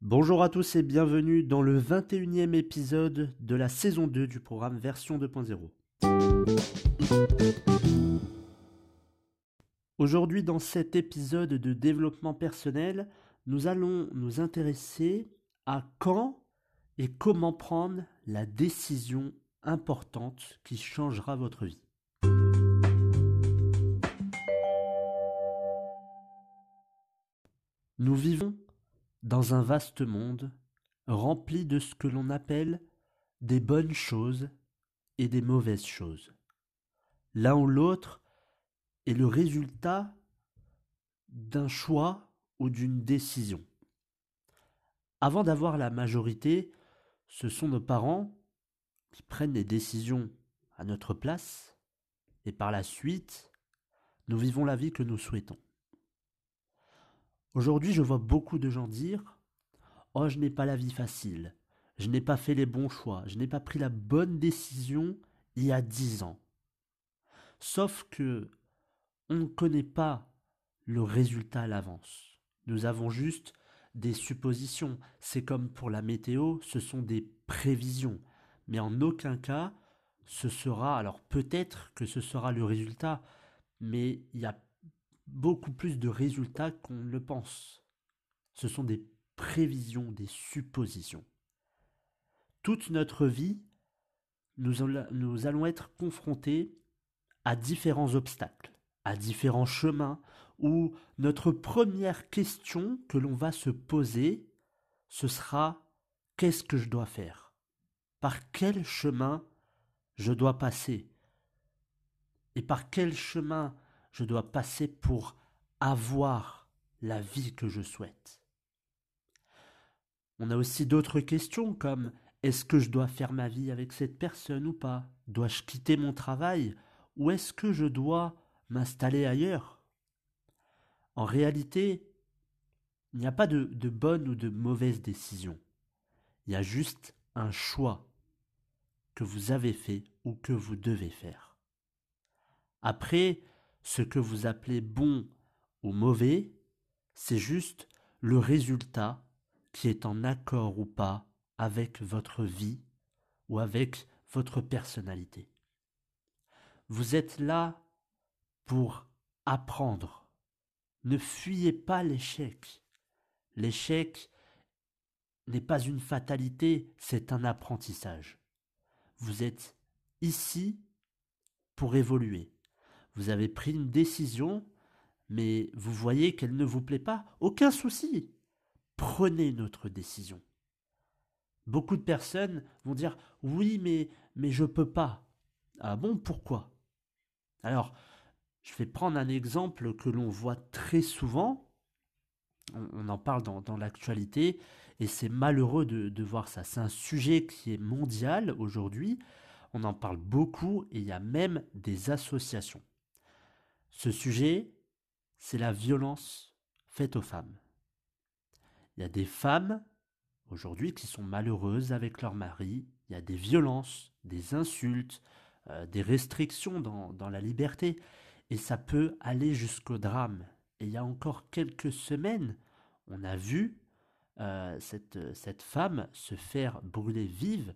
Bonjour à tous et bienvenue dans le 21e épisode de la saison 2 du programme version 2.0. Aujourd'hui dans cet épisode de développement personnel, nous allons nous intéresser à quand et comment prendre la décision importante qui changera votre vie. Nous vivons dans un vaste monde rempli de ce que l'on appelle des bonnes choses et des mauvaises choses. L'un ou l'autre est le résultat d'un choix ou d'une décision. Avant d'avoir la majorité, ce sont nos parents qui prennent des décisions à notre place et par la suite, nous vivons la vie que nous souhaitons. Aujourd'hui, je vois beaucoup de gens dire Oh, je n'ai pas la vie facile, je n'ai pas fait les bons choix, je n'ai pas pris la bonne décision il y a dix ans. Sauf que on ne connaît pas le résultat à l'avance. Nous avons juste des suppositions. C'est comme pour la météo, ce sont des prévisions. Mais en aucun cas, ce sera, alors peut-être que ce sera le résultat, mais il y a beaucoup plus de résultats qu'on ne le pense. Ce sont des prévisions, des suppositions. Toute notre vie, nous, allons être confrontés à différents obstacles, à différents chemins, où notre première question que l'on va se poser, ce sera qu'est-ce que je dois faire? Par quel chemin je dois passer? Et par quel chemin je dois passer pour avoir la vie que je souhaite. On a aussi d'autres questions comme est-ce que je dois faire ma vie avec cette personne ou pas? Dois-je quitter mon travail ou est-ce que je dois m'installer ailleurs? En réalité, il n'y a pas de, de bonne ou de mauvaise décision. Il y a juste un choix que vous avez fait ou que vous devez faire. Après, ce que vous appelez bon ou mauvais, c'est juste le résultat qui est en accord ou pas avec votre vie ou avec votre personnalité. Vous êtes là pour apprendre. Ne fuyez pas l'échec. L'échec n'est pas une fatalité, c'est un apprentissage. Vous êtes ici pour évoluer. Vous avez pris une décision, mais vous voyez qu'elle ne vous plaît pas. Aucun souci. Prenez notre décision. Beaucoup de personnes vont dire oui, mais, mais je peux pas. Ah bon, pourquoi? Alors, je vais prendre un exemple que l'on voit très souvent. On, en parle dans, l'actualité et c'est malheureux de, de voir ça. C'est un sujet qui est mondial aujourd'hui. On en parle beaucoup et il y a même des associations. Ce sujet, c'est la violence faite aux femmes. Il y a des femmes aujourd'hui qui sont malheureuses avec leur mari, il y a des violences, des insultes, euh, des restrictions dans, la liberté, et ça peut aller jusqu'au drame. Et il y a encore quelques semaines, on a vu euh, cette, cette femme se faire brûler vive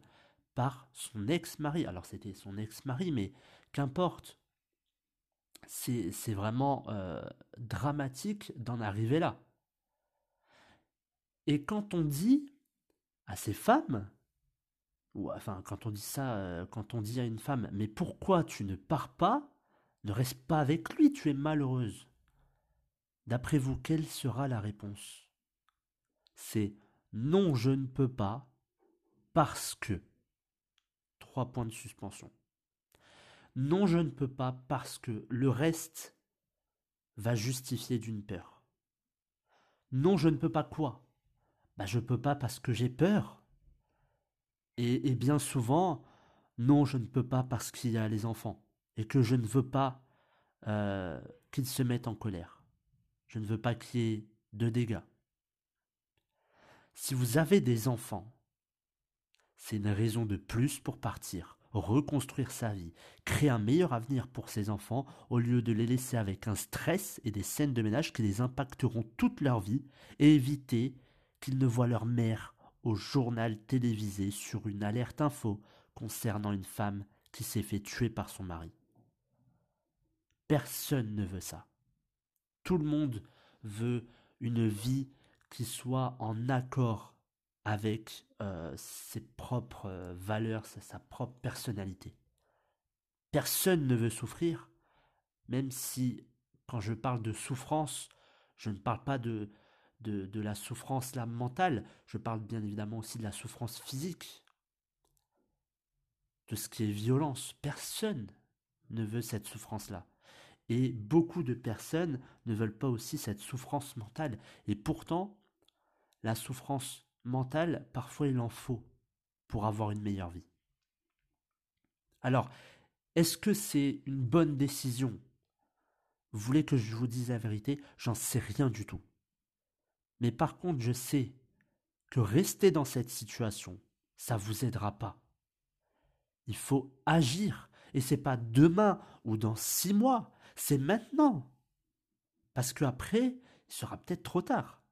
par son ex-mari. Alors c'était son ex-mari, mais qu'importe, c'est vraiment euh, dramatique d'en arriver là. Et quand on dit à ces femmes, ou enfin quand on dit ça, euh, quand on dit à une femme, mais pourquoi tu ne pars pas, ne reste pas avec lui, tu es malheureuse. D'après vous, quelle sera la réponse? C'est non, je ne peux pas, parce que. Trois points de suspension. Non, je ne peux pas parce que le reste va justifier d'une peur. Non, je ne peux pas quoi? Bah je peux pas parce que j'ai peur. Et, bien souvent, non, je ne peux pas parce qu'il y a les enfants et que je ne veux pas euh, qu'ils se mettent en colère. Je ne veux pas qu'il y ait de dégâts. Si vous avez des enfants, c'est une raison de plus pour partir, reconstruire sa vie, créer un meilleur avenir pour ses enfants au lieu de les laisser avec un stress et des scènes de ménage qui les impacteront toute leur vie et éviter qu'ils ne voient leur mère au journal télévisé sur une alerte info concernant une femme qui s'est fait tuer par son mari. Personne ne veut ça. Tout le monde veut une vie qui soit en accord avec euh, ses propres euh, valeurs, sa, propre personnalité. Personne ne veut souffrir, même si quand je parle de souffrance, je ne parle pas de, de, de la souffrance là, mentale, je parle bien évidemment aussi de la souffrance physique, de ce qui est violence. Personne ne veut cette souffrance-là. Et beaucoup de personnes ne veulent pas aussi cette souffrance mentale. Et pourtant, la souffrance mentale, parfois il en faut pour avoir une meilleure vie. Alors, est-ce que c'est une bonne décision? Vous voulez que je vous dise la vérité? J'en sais rien du tout. Mais par contre, je sais que rester dans cette situation, ça vous aidera pas. Il faut agir. Et c'est pas demain ou dans six mois, c'est maintenant. Parce qu'après, il sera peut-être trop tard.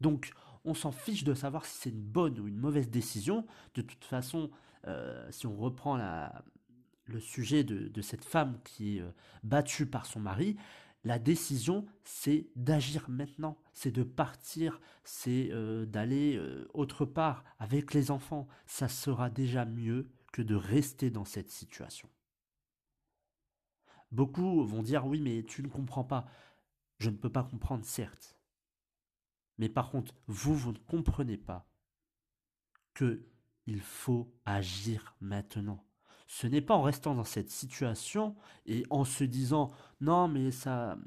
Donc, on s'en fiche de savoir si c'est une bonne ou une mauvaise décision. De toute façon, euh, si on reprend le sujet de, cette femme qui est euh, battue par son mari, la décision, c'est d'agir maintenant, c'est de partir, c'est euh, d'aller autre part avec les enfants. Ça sera déjà mieux que de rester dans cette situation. Beaucoup vont dire oui mais tu ne comprends pas. Je ne peux pas comprendre certes. Mais par contre, vous, vous ne comprenez pas que il faut agir maintenant. Ce n'est pas en restant dans cette situation et en se disant non mais ça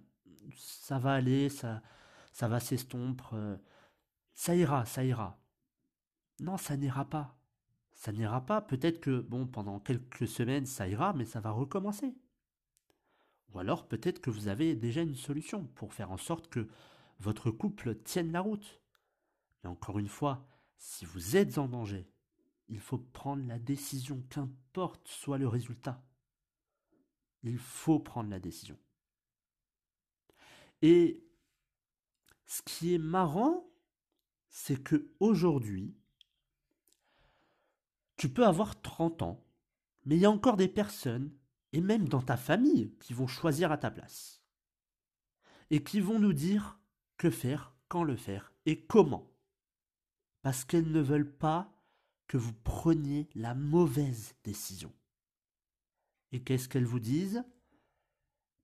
ça va aller, ça va s'estomper, euh, ça ira, ça ira. Non, ça n'ira pas. Ça n'ira pas. Peut-être que bon pendant quelques semaines ça ira, mais ça va recommencer. Ou alors peut-être que vous avez déjà une solution pour faire en sorte que votre couple tienne la route. Mais encore une fois, si vous êtes en danger, il faut prendre la décision, qu'importe soit le résultat. Il faut prendre la décision. Et ce qui est marrant, c'est que aujourd'hui, tu peux avoir 30 ans, mais il y a encore des personnes, et même dans ta famille, qui vont choisir à ta place. Et qui vont nous dire que faire, quand le faire et comment. Parce qu'elles ne veulent pas que vous preniez la mauvaise décision. Et qu'est-ce qu'elles vous disent?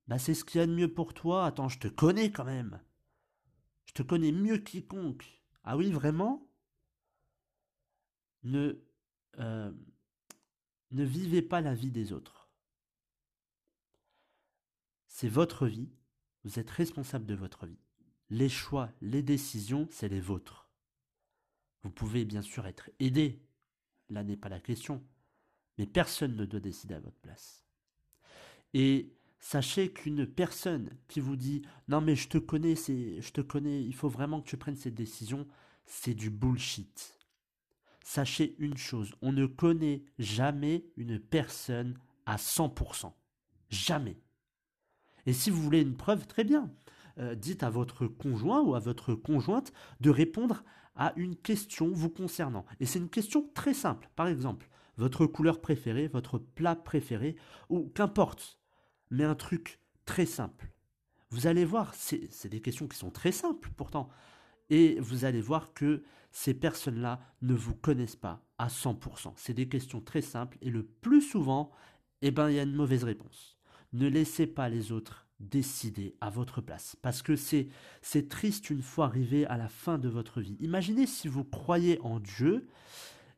Bah c'est ce qu'il y a de mieux pour toi, attends, je te connais quand même. Je te connais mieux quiconque. Ah oui, vraiment? Ne euh, ne vivez pas la vie des autres. C'est votre vie, vous êtes responsable de votre vie. Les choix, les décisions, c'est les vôtres. Vous pouvez bien sûr être aidé, là n'est pas la question, mais personne ne doit décider à votre place. Et sachez qu'une personne qui vous dit non mais je te connais, je te connais, il faut vraiment que tu prennes cette décision, c'est du bullshit. Sachez une chose, on ne connaît jamais une personne à 100%. Jamais. Et si vous voulez une preuve, très bien. Euh, dites à votre conjoint ou à votre conjointe de répondre à une question vous concernant. Et c'est une question très simple. Par exemple, votre couleur préférée, votre plat préféré, ou qu'importe. Mais un truc très simple. Vous allez voir, c'est des questions qui sont très simples pourtant. Et vous allez voir que ces personnes-là ne vous connaissent pas à 100%. C'est des questions très simples et le plus souvent, eh ben, il y a une mauvaise réponse. Ne laissez pas les autres décider à votre place. Parce que c'est, c'est triste une fois arrivé à la fin de votre vie. Imaginez si vous croyez en Dieu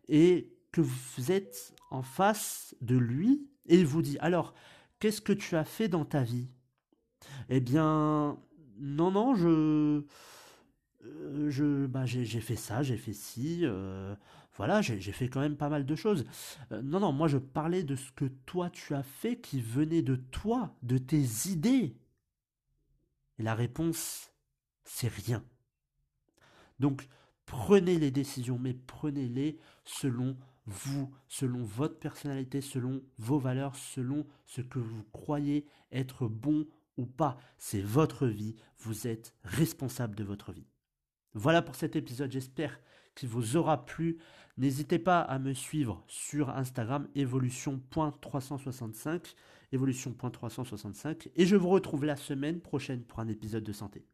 et que vous êtes en face de lui et il vous dit alors, qu'est-ce que tu as fait dans ta vie? Eh bien, non, non, je... euh, je bah, j'ai fait ça, j'ai fait ci, euh, voilà, j'ai fait quand même pas mal de choses. Euh, non, non, moi je parlais de ce que toi tu as fait qui venait de toi, de tes idées. Et la réponse, c'est rien. Donc, prenez les décisions, mais prenez-les selon vous, selon votre personnalité, selon vos valeurs, selon ce que vous croyez être bon ou pas. C'est votre vie, vous êtes responsable de votre vie. Voilà pour cet épisode, j'espère qu'il vous aura plu. N'hésitez pas à me suivre sur Instagram évolution.365 évolution.365 et je vous retrouve la semaine prochaine pour un épisode de santé.